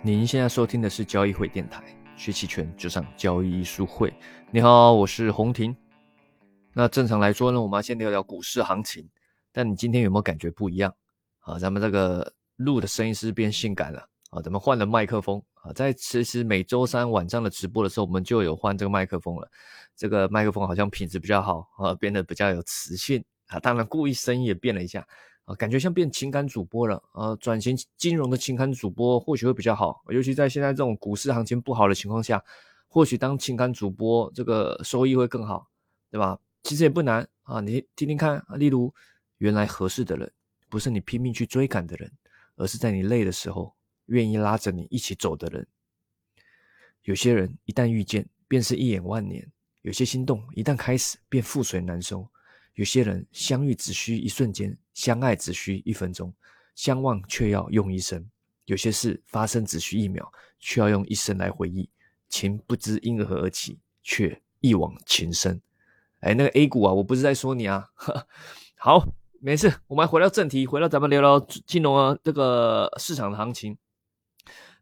您现在收听的是交易会电台，学期权就上交易艺术会。你好，我是洪婷。那正常来说呢，我们要先聊聊股市行情。但你今天有没有感觉不一样？啊，咱们这个录的声音是变性感了啊，咱们换了麦克风啊。在其实每周三晚上的直播的时候，我们就有换这个麦克风了。这个麦克风好像品质比较好啊，变得比较有磁性啊。当然，故意声音也变了一下。啊，感觉像变情感主播了啊！转型金融的情感主播或许会比较好，尤其在现在这种股市行情不好的情况下，或许当情感主播这个收益会更好，对吧？其实也不难啊，你听听看。例如，原来合适的人不是你拼命去追赶的人，而是在你累的时候愿意拉着你一起走的人。有些人一旦遇见，便是一眼万年；有些心动一旦开始，便覆水难收。有些人相遇只需一瞬间，相爱只需一分钟，相望却要用一生。有些事发生只需一秒，却要用一生来回忆。情不知因何而起，却一往情深。哎，那个 A 股啊，我不是在说你啊。好，没事，我们回到正题，回到咱们聊聊金融啊这个市场的行情。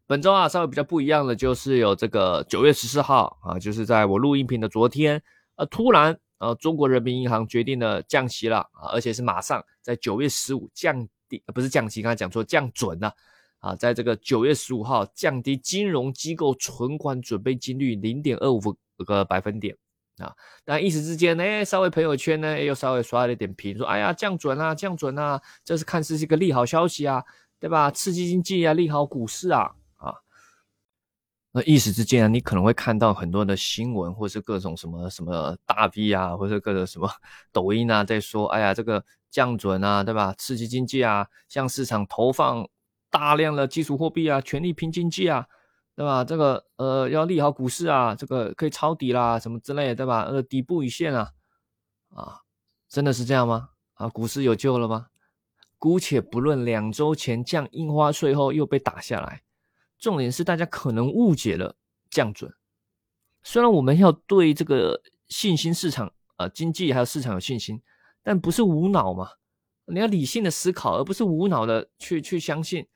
本周啊，稍微比较不一样的就是有这个九月十四号啊，就是在我录音频的昨天，呃，突然。呃，中国人民银行决定了降息了啊，而且是马上在九月十五降低，不是降息，刚才讲错，降准了啊，在这个九月十五号降低金融机构存款准备金率零点二五个百分点啊，但一时之间呢，稍微朋友圈呢又稍微刷了一点屏，说哎呀降准啊，降准啊，这是看似是一个利好消息啊，对吧？刺激经济啊，利好股市啊。那一时之间啊，你可能会看到很多的新闻，或是各种什么什么大 V 啊，或者各种什么抖音啊，在说，哎呀，这个降准啊，对吧？刺激经济啊，向市场投放大量的基础货币啊，全力拼经济啊，对吧？这个呃，要利好股市啊，这个可以抄底啦，什么之类的，对吧？呃，底部已现啊，啊，真的是这样吗？啊，股市有救了吗？姑且不论两周前降印花税后又被打下来。重点是大家可能误解了降准，虽然我们要对这个信心市场啊、经济还有市场有信心，但不是无脑嘛？你要理性的思考，而不是无脑的去去相信。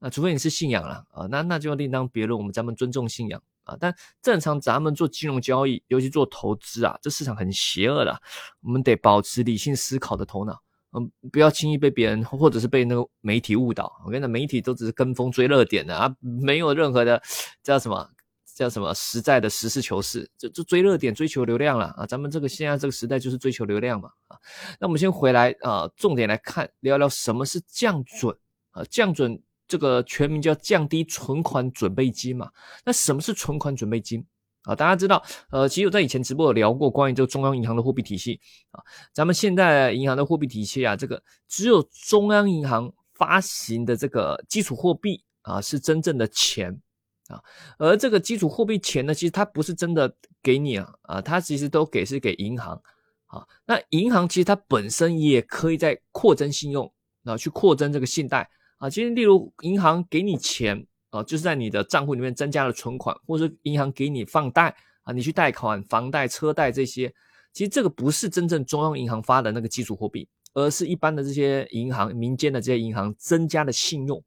啊，除非你是信仰了啊，那那就另当别论。我们咱们尊重信仰啊，但正常咱们做金融交易，尤其做投资啊，这市场很邪恶的，我们得保持理性思考的头脑。嗯，不要轻易被别人或者是被那个媒体误导。我跟你讲，媒体都只是跟风追热点的啊，没有任何的叫什么叫什么实在的实事求是，就就追热点、追求流量了啊。咱们这个现在这个时代就是追求流量嘛啊。那我们先回来啊，重点来看聊聊什么是降准啊？降准这个全名叫降低存款准备金嘛。那什么是存款准备金？啊，大家知道，呃，其实我在以前直播有聊过关于这个中央银行的货币体系啊，咱们现在银行的货币体系啊，这个只有中央银行发行的这个基础货币啊，是真正的钱啊，而这个基础货币钱呢，其实它不是真的给你啊，啊，它其实都给是给银行啊，那银行其实它本身也可以在扩增信用啊，去扩增这个信贷啊，其实例如银行给你钱。啊，就是在你的账户里面增加了存款，或者银行给你放贷啊，你去贷款、房贷、车贷这些，其实这个不是真正中央银行发的那个基础货币，而是一般的这些银行、民间的这些银行增加的信用。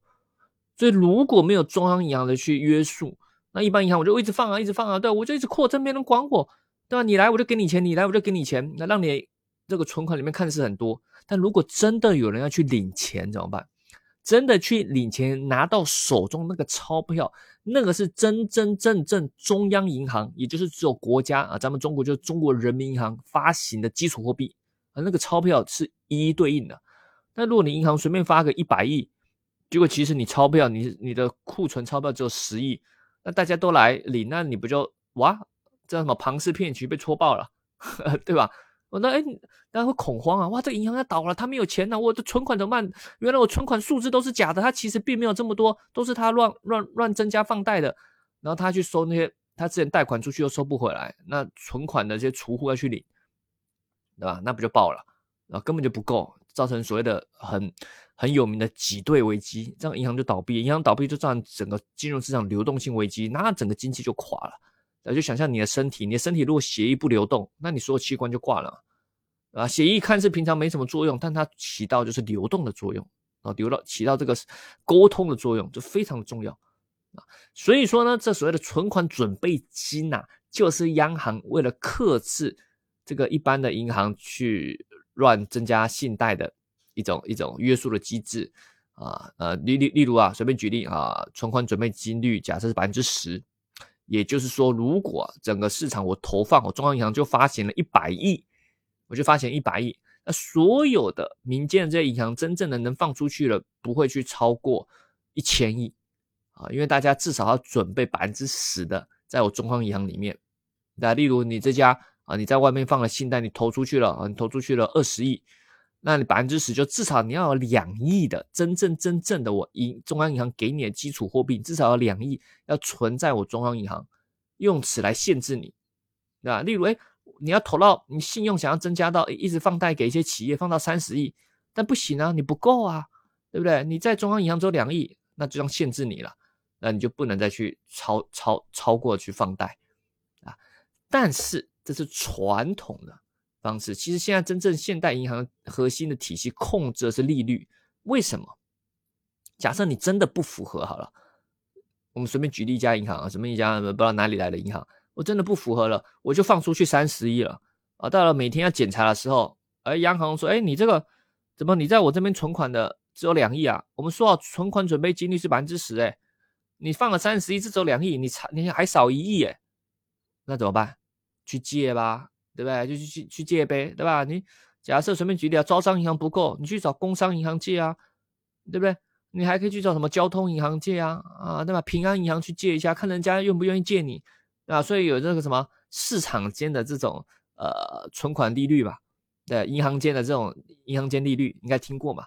所以如果没有中央银行的去约束，那一般银行我就一直放啊，一直放啊，对，我就一直扩增，没人管我，对吧？你来我就给你钱，你来我就给你钱，那让你这个存款里面看似很多，但如果真的有人要去领钱怎么办？真的去领钱拿到手中那个钞票，那个是真真正正中央银行，也就是只有国家啊，咱们中国就是中国人民银行发行的基础货币啊，那个钞票是一一对应的。那如果你银行随便发个一百亿，结果其实你钞票你你的库存钞票只有十亿，那大家都来领，那你不就哇，这什么庞氏骗局被戳爆了，对吧？我那哎，大家会恐慌啊！哇，这银行要倒了，他没有钱了，我的存款怎么办？原来我存款数字都是假的，他其实并没有这么多，都是他乱乱乱增加放贷的。然后他去收那些，他之前贷款出去又收不回来，那存款的这些储户要去领，对吧？那不就爆了？然后根本就不够，造成所谓的很很有名的挤兑危机，这样银行就倒闭，银行倒闭就造成整个金融市场流动性危机，那整个经济就垮了。那就想象你的身体，你的身体如果血液不流动，那你所有器官就挂了，啊，血液看似平常没什么作用，但它起到就是流动的作用，啊，流到起到这个沟通的作用，就非常的重要，啊。所以说呢，这所谓的存款准备金呐，就是央行为了克制这个一般的银行去乱增加信贷的一种一种约束的机制啊。呃，例例例如啊，随便举例啊，存款准备金率假设是百分之十，也就是说，如果整个市场我投放，我中央银行就发行了一百亿，我就发行一百亿。那所有的民间的这些银行，真正的能放出去了，不会去超过一千亿啊，因为大家至少要准备百分之十的，在我中央银行里面。那例如你这家啊，你在外面放了信贷，你投出去了啊，你投出去了二十亿，那你百分之十就至少你要有两亿的真正真正的我银中央银行给你的基础货币，至少要两亿要存在我中央银行，用此来限制你，对吧？例如哎。你要投到你信用想要增加到一直放贷给一些企业放到三十亿，但不行啊，你不够啊，对不对？你在中央银行只有两亿，那就要限制你了，那你就不能再去超超超过去放贷啊。但是这是传统的方式，其实现在真正现代银行核心的体系控制的是利率。为什么？假设你真的不符合好了，我们随便举例一家银行啊，什么一家不知道哪里来的银行。我真的不符合了，我就放出去三十亿了啊！到了每天要检查的时候，哎，央行说，哎，你这个怎么你在我这边存款的只有两亿啊？我们说好存款准备金率是百分之十，哎，你放了三十亿，只有两亿，你差你还少一亿，哎，那怎么办？去借吧，对不对？就去去去借呗，对吧？你假设随便举例啊，招商银行不够，你去找工商银行借啊，对不对？你还可以去找什么交通银行借啊，啊，对吧？平安银行去借一下，看人家愿不愿意借你。啊，所以有这个什么市场间的这种呃存款利率吧，对，银行间的这种银行间利率应该听过嘛？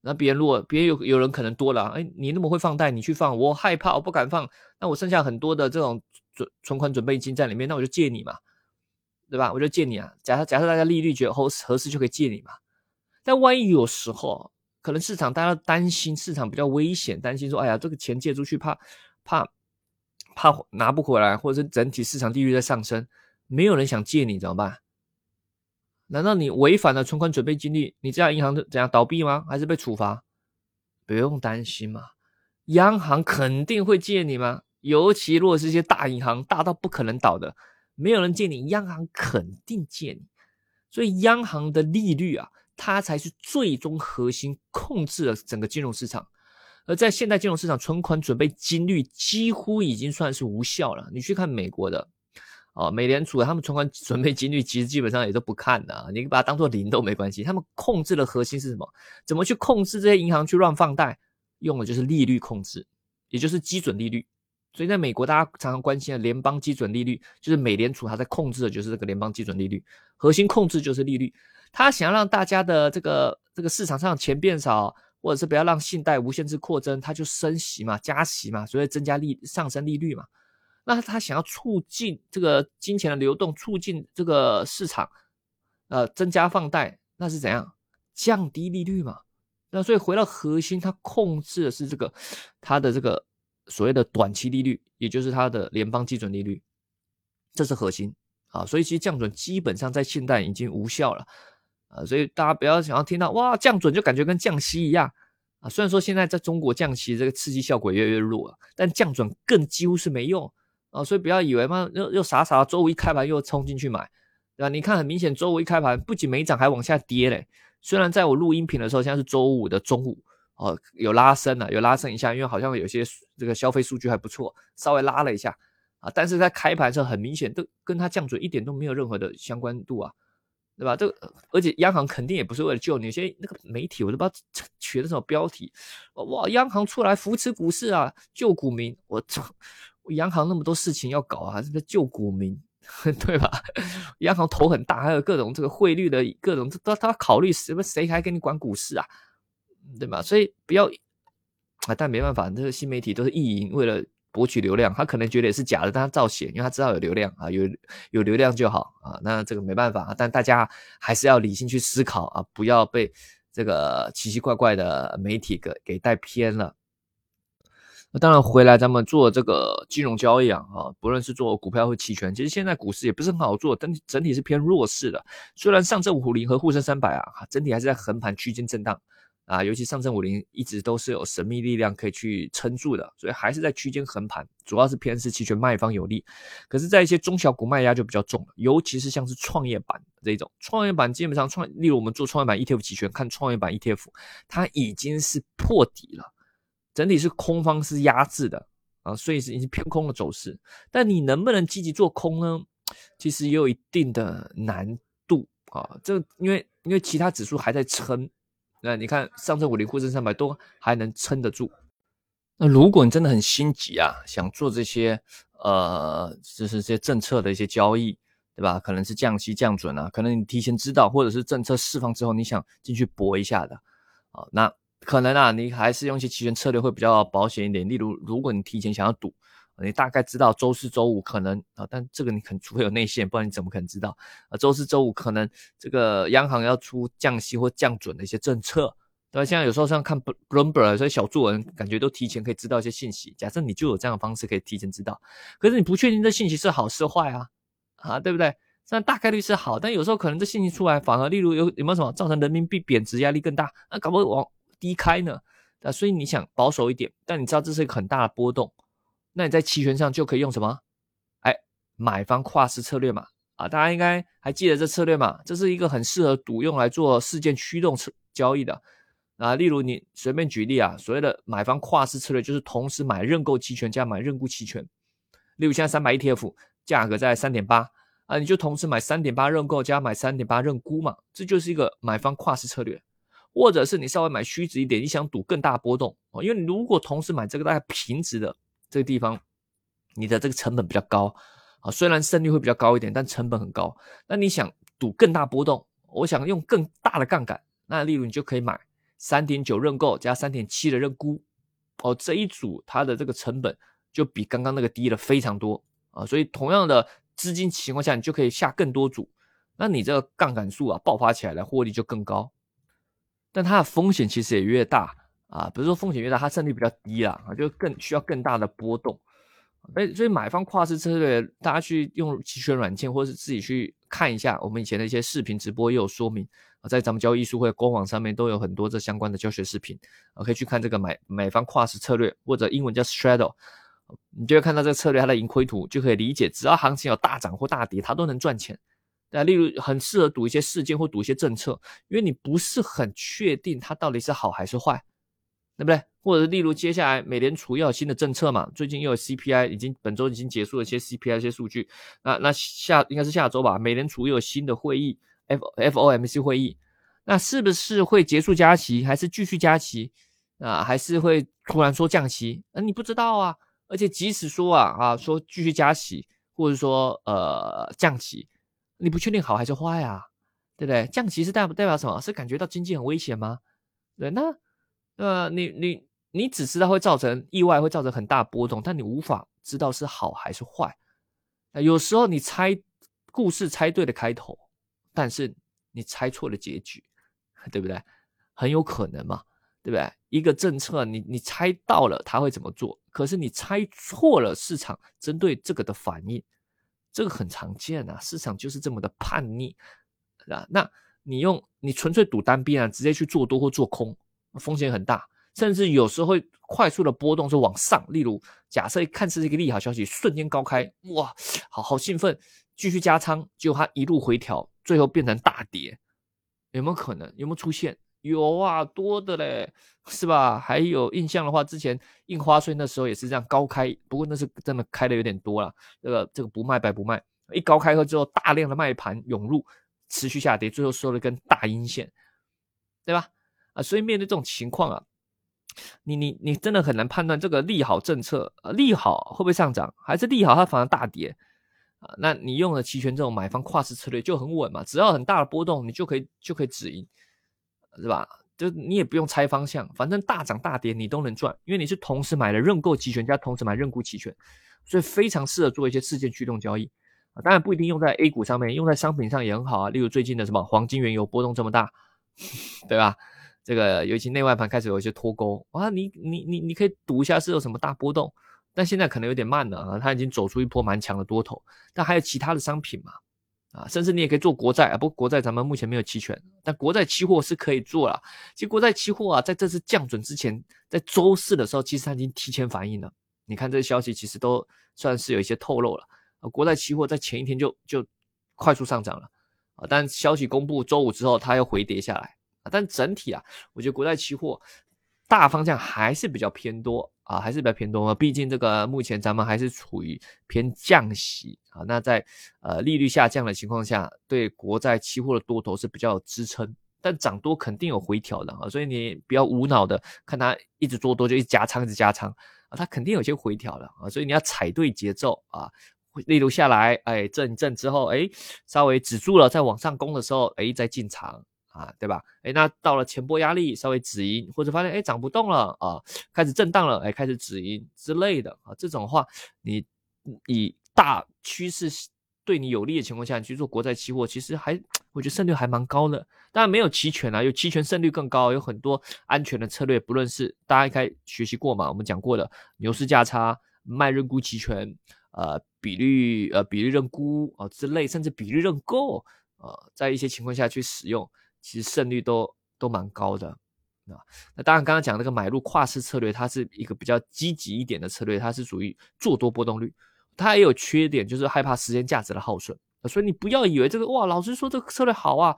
那别人如果别人有有人可能多了，哎，你那么会放贷，你去放，我害怕，我不敢放，那我剩下很多的这种准存款准备金在里面，那我就借你嘛，对吧？我就借你啊。假设假设大家利率觉得合合适就可以借你嘛。但万一有时候可能市场大家担心市场比较危险，担心说，哎呀，这个钱借出去怕怕。怕拿不回来，或者是整体市场利率在上升，没有人想借你怎么办？难道你违反了存款准备金率，你这家银行怎样倒闭吗？还是被处罚？不用担心嘛，央行肯定会借你吗？尤其如果是一些大银行，大到不可能倒的，没有人借你，央行肯定借你。所以央行的利率啊，它才是最终核心控制了整个金融市场。而在现代金融市场，存款准备金率几乎已经算是无效了。你去看美国的，哦，美联储他们存款准备金率其实基本上也都不看的，你把它当做零都没关系。他们控制的核心是什么？怎么去控制这些银行去乱放贷？用的就是利率控制，也就是基准利率。所以在美国，大家常常关心的联邦基准利率，就是美联储它在控制的就是这个联邦基准利率，核心控制就是利率。它想要让大家的这个这个市场上钱变少。或者是不要让信贷无限制扩增，它就升息嘛，加息嘛，所以增加利上升利率嘛。那它想要促进这个金钱的流动，促进这个市场，呃，增加放贷，那是怎样？降低利率嘛。那所以回到核心，它控制的是这个它的这个所谓的短期利率，也就是它的联邦基准利率，这是核心啊。所以其实降准基本上在现代已经无效了。啊，所以大家不要想要听到哇降准就感觉跟降息一样啊。虽然说现在在中国降息这个刺激效果越来越弱了，但降准更几乎是没用啊。所以不要以为嘛又又傻傻周五一开盘又冲进去买，对吧？你看很明显周五一开盘不仅没涨还往下跌嘞。虽然在我录音频的时候现在是周五的中午哦，有拉升了，有拉升一下，因为好像有些这个消费数据还不错，稍微拉了一下啊。但是在开盘时候很明显都跟它降准一点都没有任何的相关度啊。对吧？这个而且央行肯定也不是为了救你，有些那个媒体我都不知道取的什么标题，哇，央行出来扶持股市啊，救股民。我操，央行那么多事情要搞啊，是不是救股民？对吧？央行头很大，还有各种这个汇率的各种，他他考虑什么？谁还给你管股市啊？对吧？所以不要啊，但没办法，这个新媒体都是意淫，为了。博取流量，他可能觉得也是假的，但他照写，因为他知道有流量啊，有有流量就好啊。那这个没办法啊，但大家还是要理性去思考啊，不要被这个奇奇怪怪的媒体给给带偏了。那当然，回来咱们做这个金融交易啊，啊，不论是做股票或期权，其实现在股市也不是很好做，整整体是偏弱势的。虽然上证五零和沪深三百啊，整体还是在横盘区间震荡。啊，尤其上证五零一直都是有神秘力量可以去撑住的，所以还是在区间横盘，主要是偏是期权卖方有利。可是，在一些中小股卖压就比较重了，尤其是像是创业板这种，创业板基本上创，例如我们做创业板 ETF 期权，看创业板 ETF，它已经是破底了，整体是空方是压制的啊，所以是已经偏空的走势。但你能不能积极做空呢？其实也有一定的难度啊，这因为因为其他指数还在撑。那你看，上证五零、沪深三百都还能撑得住。那如果你真的很心急啊，想做这些呃，就是这些政策的一些交易，对吧？可能是降息降准啊，可能你提前知道，或者是政策释放之后，你想进去搏一下的啊，那可能啊，你还是用一些期权策略会比较保险一点。例如，如果你提前想要赌。你大概知道周四周五可能啊，但这个你肯除非有内线，不然你怎么可能知道啊？周四周五可能这个央行要出降息或降准的一些政策，对吧？现在有时候像看 Bloomberg 所以小作文，感觉都提前可以知道一些信息。假设你就有这样的方式可以提前知道，可是你不确定这信息是好是坏啊，啊，对不对？虽然大概率是好，但有时候可能这信息出来反而，例如有有没有什么造成人民币贬值压力更大？那搞不好往低开呢？啊，所以你想保守一点，但你知道这是一个很大的波动。那你在期权上就可以用什么？哎，买方跨市策略嘛，啊，大家应该还记得这策略嘛？这是一个很适合赌用来做事件驱动交易的啊。例如你随便举例啊，所谓的买方跨市策略就是同时买认购期权加买认沽期权。例如现在三百 ETF 价格在三点八啊，你就同时买三点八认购加买三点八认沽嘛，这就是一个买方跨市策略。或者是你稍微买虚值一点，你想赌更大波动哦，因为你如果同时买这个大概平值的。这个地方，你的这个成本比较高啊，虽然胜率会比较高一点，但成本很高。那你想赌更大波动，我想用更大的杠杆，那例如你就可以买三点九认购加三点七的认沽，哦，这一组它的这个成本就比刚刚那个低了非常多啊，所以同样的资金情况下，你就可以下更多组，那你这个杠杆数啊爆发起来的，获利就更高，但它的风险其实也越大。啊，比如说风险越大，它胜率比较低啦，啊，就更需要更大的波动。哎，所以买方跨市策略，大家去用期权软件，或者是自己去看一下，我们以前的一些视频直播也有说明啊，在咱们交易术会官网上面都有很多这相关的教学视频啊，可以去看这个买买方跨市策略，或者英文叫 straddle，你就会看到这个策略它的盈亏图，就可以理解，只要行情有大涨或大跌，它都能赚钱。那例如很适合赌一些事件或赌一些政策，因为你不是很确定它到底是好还是坏。对不对？或者例如接下来美联储又有新的政策嘛？最近又有 CPI，已经本周已经结束了一些 CPI 一些数据。那那下应该是下周吧？美联储又有新的会议，F FOMC 会议，那是不是会结束加息，还是继续加息啊？还是会突然说降息？那你不知道啊。而且即使说啊啊说继续加息，或者说呃降息，你不确定好还是坏啊？对不对？降息是代代表什么？是感觉到经济很危险吗？对，那。呃，你你你只知道会造成意外，会造成很大波动，但你无法知道是好还是坏。那有时候你猜故事猜对了开头，但是你猜错了结局，对不对？很有可能嘛，对不对？一个政策你你猜到了他会怎么做，可是你猜错了市场针对这个的反应，这个很常见啊，市场就是这么的叛逆啊。那你用你纯粹赌单边啊，直接去做多或做空。风险很大，甚至有时候会快速的波动是往上。例如，假设看似是一个利好消息，瞬间高开，哇，好好兴奋，继续加仓，结果它一路回调，最后变成大跌，有没有可能？有没有出现？有啊，多的嘞，是吧？还有印象的话，之前印花税那时候也是这样高开，不过那是真的开的有点多了。这个这个不卖白不卖，一高开后之后，大量的卖盘涌入，持续下跌，最后收了根大阴线，对吧？啊，所以面对这种情况啊，你你你真的很难判断这个利好政策啊，利好会不会上涨，还是利好它反而大跌啊？那你用了期权这种买方跨市策略就很稳嘛，只要很大的波动，你就可以就可以止盈，是吧？就你也不用猜方向，反正大涨大跌你都能赚，因为你是同时买了认购期权加同时买认沽期权，所以非常适合做一些事件驱动交易啊。当然不一定用在 A 股上面，用在商品上也很好啊。例如最近的什么黄金、原油波动这么大，对吧？这个尤其内外盘开始有一些脱钩啊，你你你你可以赌一下是有什么大波动，但现在可能有点慢了啊，它已经走出一波蛮强的多头，但还有其他的商品嘛，啊，甚至你也可以做国债啊，不过国债咱们目前没有期权，但国债期货是可以做了。其实国债期货啊，在这次降准之前，在周四的时候，其实它已经提前反应了。你看这个消息，其实都算是有一些透露了。啊，国债期货在前一天就就快速上涨了啊，但消息公布周五之后，它又回跌下来但整体啊，我觉得国债期货大方向还是比较偏多。啊，还是比较偏多嘛，毕竟这个目前咱们还是处于偏降息啊。那在呃利率下降的情况下，对国债期货的多头是比较有支撑，但涨多肯定有回调的啊。所以你不要无脑的看它一直做多就一直加仓一直加仓啊，它肯定有些回调的啊。所以你要踩对节奏啊，例如下来哎震一震之后哎稍微止住了，再往上攻的时候哎再进场。啊，对吧？哎，那到了前波压力稍微止盈，或者发现哎涨不动了啊，开始震荡了，哎，开始止盈之类的啊，这种话你以大趋势对你有利的情况下，你去做国债期货，其实还我觉得胜率还蛮高的。当然没有期权啊，有期权胜率更高，有很多安全的策略，不论是大家应该学习过嘛，我们讲过的牛市价差、卖认沽期权、呃比率呃比率认沽啊之类，甚至比率认购呃，在一些情况下去使用。其实胜率都都蛮高的啊。那当然，刚刚讲那个买入跨市策略，它是一个比较积极一点的策略，它是属于做多波动率。它也有缺点，就是害怕时间价值的耗损。所以你不要以为这个哇，老师说这个策略好啊，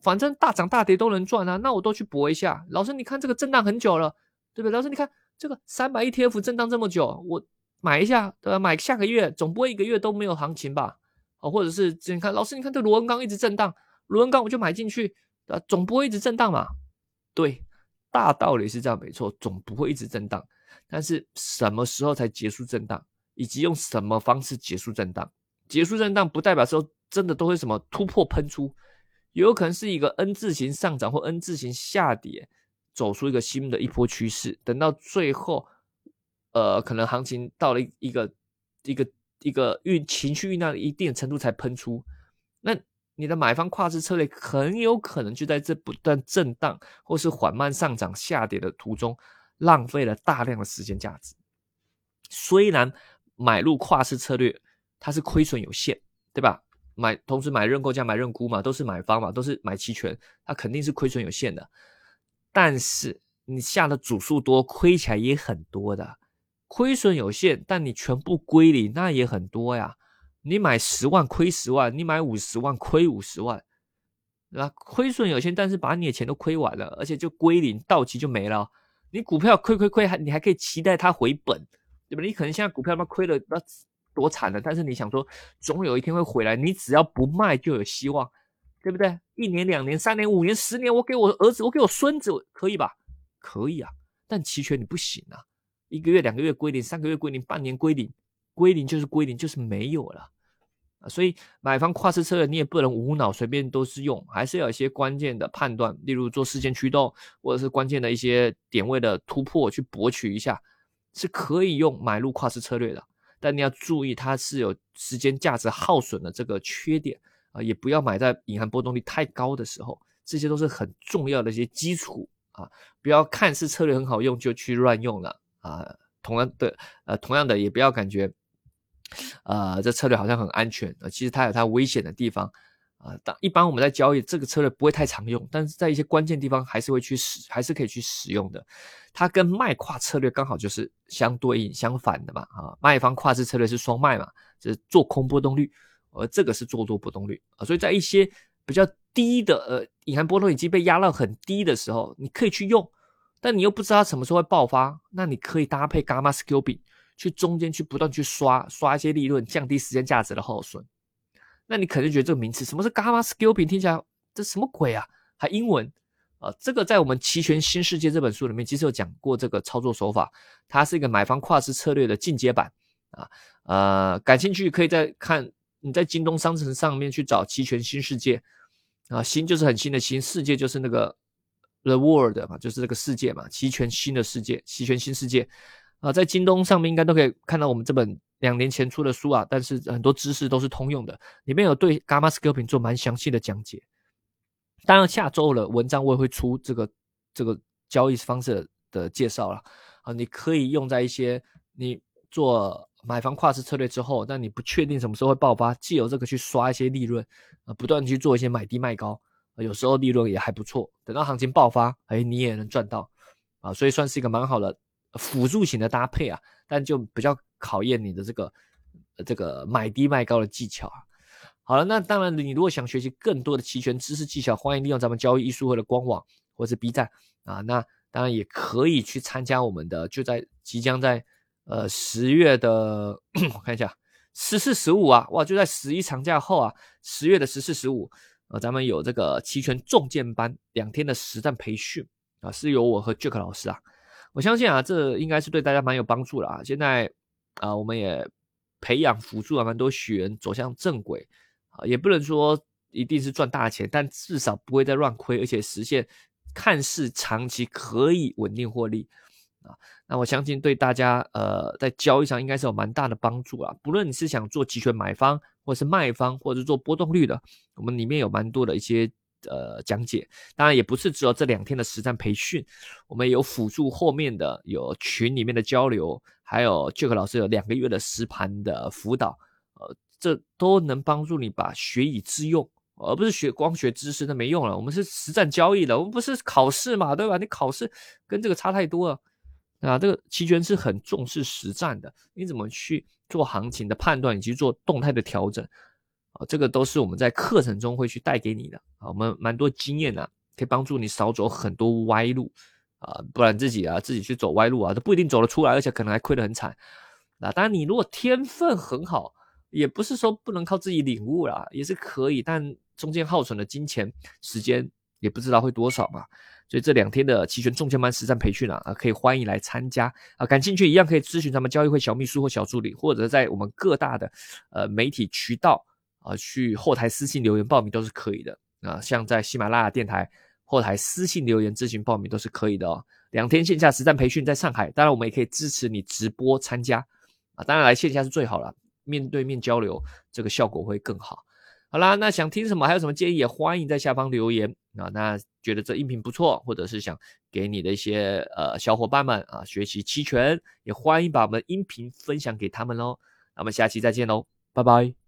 反正大涨大跌都能赚啊，那我都去搏一下。老师，你看这个震荡很久了，对不对？老师，你看这个三百 ETF 震荡这么久，我买一下，对吧？买下个月总不会一个月都没有行情吧？哦，或者是你看，老师，你看这螺纹钢一直震荡，螺纹钢我就买进去。啊，总不会一直震荡嘛？对，大道理是这样，没错，总不会一直震荡。但是什么时候才结束震荡，以及用什么方式结束震荡？结束震荡不代表说真的都会什么突破喷出，有可能是一个 N 字形上涨或 N 字形下跌，走出一个新的一波趋势。等到最后，呃，可能行情到了一个一个一个运情绪酝酿一定程度才喷出，那。你的买方跨市策略很有可能就在这不断震荡或是缓慢上涨下跌的途中，浪费了大量的时间价值。虽然买入跨市策略它是亏损有限，对吧？买同时买认购价买认沽嘛，都是买方嘛，都是买期权，它肯定是亏损有限的。但是你下的组数多，亏起来也很多的。亏损有限，但你全部归零，那也很多呀。你买十万亏十万，你买五十万亏五十万，对吧？亏损有限，但是把你的钱都亏完了，而且就归零，到期就没了。你股票亏亏亏，还你还可以期待它回本，对吧？你可能现在股票他妈亏了那多惨了，但是你想说总有一天会回来，你只要不卖就有希望，对不对？一年、两年、三年、五年、十年，我给我儿子，我给我孙子，可以吧？可以啊，但期权你不行啊，一个月、两个月归零，三个月归零，半年归零，归零就是归零，就是没有了。所以买方跨市策略你也不能无脑随便都是用，还是有一些关键的判断，例如做事件驱动，或者是关键的一些点位的突破去博取一下，是可以用买入跨市策略的。但你要注意，它是有时间价值耗损的这个缺点啊，也不要买在隐含波动率太高的时候，这些都是很重要的一些基础啊，不要看似策略很好用就去乱用了啊。同样的，呃，同样的也不要感觉。呃，这策略好像很安全，呃，其实它有它危险的地方，啊，当一般我们在交易这个策略不会太常用，但是在一些关键地方还是会去使，还是可以去使用的。它跟卖跨策略刚好就是相对应、相反的嘛，啊，卖方跨市策略是双卖嘛，就是做空波动率，而这个是做多波动率啊，所以在一些比较低的呃隐含波动已经被压到很低的时候，你可以去用，但你又不知道什么时候会爆发，那你可以搭配伽马 scalping。去中间去不断去刷刷一些利润，降低时间价值的耗损。那你肯定觉得这个名词什么是 gamma scalping，听起来这什么鬼啊？还英文啊？这个在我们《期权新世界》这本书里面其实有讲过这个操作手法，它是一个买方跨市策略的进阶版啊。呃，感兴趣可以再看你在京东商城上面去找《期权新世界》啊，新就是很新的新，世界就是那个 the world 嘛，就是这个世界嘛，期权新的世界，期权新世界。啊，在京东上面应该都可以看到我们这本两年前出的书啊，但是很多知识都是通用的，里面有对 Gamma Scalping 做蛮详细的讲解。当然，下周的文章我也会出这个这个交易方式的介绍了啊，你可以用在一些你做买房跨市策略之后，但你不确定什么时候会爆发，既有这个去刷一些利润，啊，不断去做一些买低卖高，有时候利润也还不错。等到行情爆发，哎，你也能赚到，啊，所以算是一个蛮好的辅助型的搭配啊，但就比较考验你的这个这个买低卖高的技巧啊。好了，那当然，你如果想学习更多的期权知识技巧，欢迎利用咱们交易艺术会的官网或是 B 站啊。那当然也可以去参加我们的，就在即将在呃十月的，我看一下十四十五啊，哇，就在十一长假后啊，十月的十四十五，呃，咱们有这个期权重剑班两天的实战培训啊，是由我和 Jack 老师啊，我相信啊，这应该是对大家蛮有帮助的啊。现在啊，我们也培养辅助了蛮多学员走向正轨。啊，也不能说一定是赚大钱，但至少不会再乱亏，而且实现看似长期可以稳定获利啊。那我相信对大家呃在交易上应该是有蛮大的帮助啊。不论你是想做期权买方，或是卖方，或者是做波动率的，我们里面有蛮多的一些呃讲解。当然也不是只有这两天的实战培训，我们有辅助后面的有群里面的交流，还有 Jack 老师有两个月的实盘的辅导，呃。这都能帮助你把学以致用，而不是学光学知识那没用了。我们是实战交易的，我们不是考试嘛，对吧？你考试跟这个差太多了啊！这个期权是很重视实战的，你怎么去做行情的判断以及做动态的调整啊？这个都是我们在课程中会去带给你的啊。我们蛮多经验啊，可以帮助你少走很多歪路啊，不然自己啊自己去走歪路啊，都不一定走得出来，而且可能还亏得很惨啊。当然，你如果天分很好。也不是说不能靠自己领悟啦，也是可以，但中间耗损的金钱、时间也不知道会多少嘛。所以这两天的期权重千班实战培训啊，啊，可以欢迎来参加啊，感兴趣一样可以咨询咱们交易会小秘书或小助理，或者在我们各大的呃媒体渠道啊，去后台私信留言报名都是可以的啊。像在喜马拉雅电台后台私信留言咨询报名都是可以的哦。两天线下实战培训在上海，当然我们也可以支持你直播参加啊，当然来线下是最好了。面对面交流，这个效果会更好。好啦，那想听什么，还有什么建议，也欢迎在下方留言啊。那觉得这音频不错，或者是想给你的一些呃小伙伴们啊学习期权，也欢迎把我们的音频分享给他们喽。那我们下期再见喽，拜拜。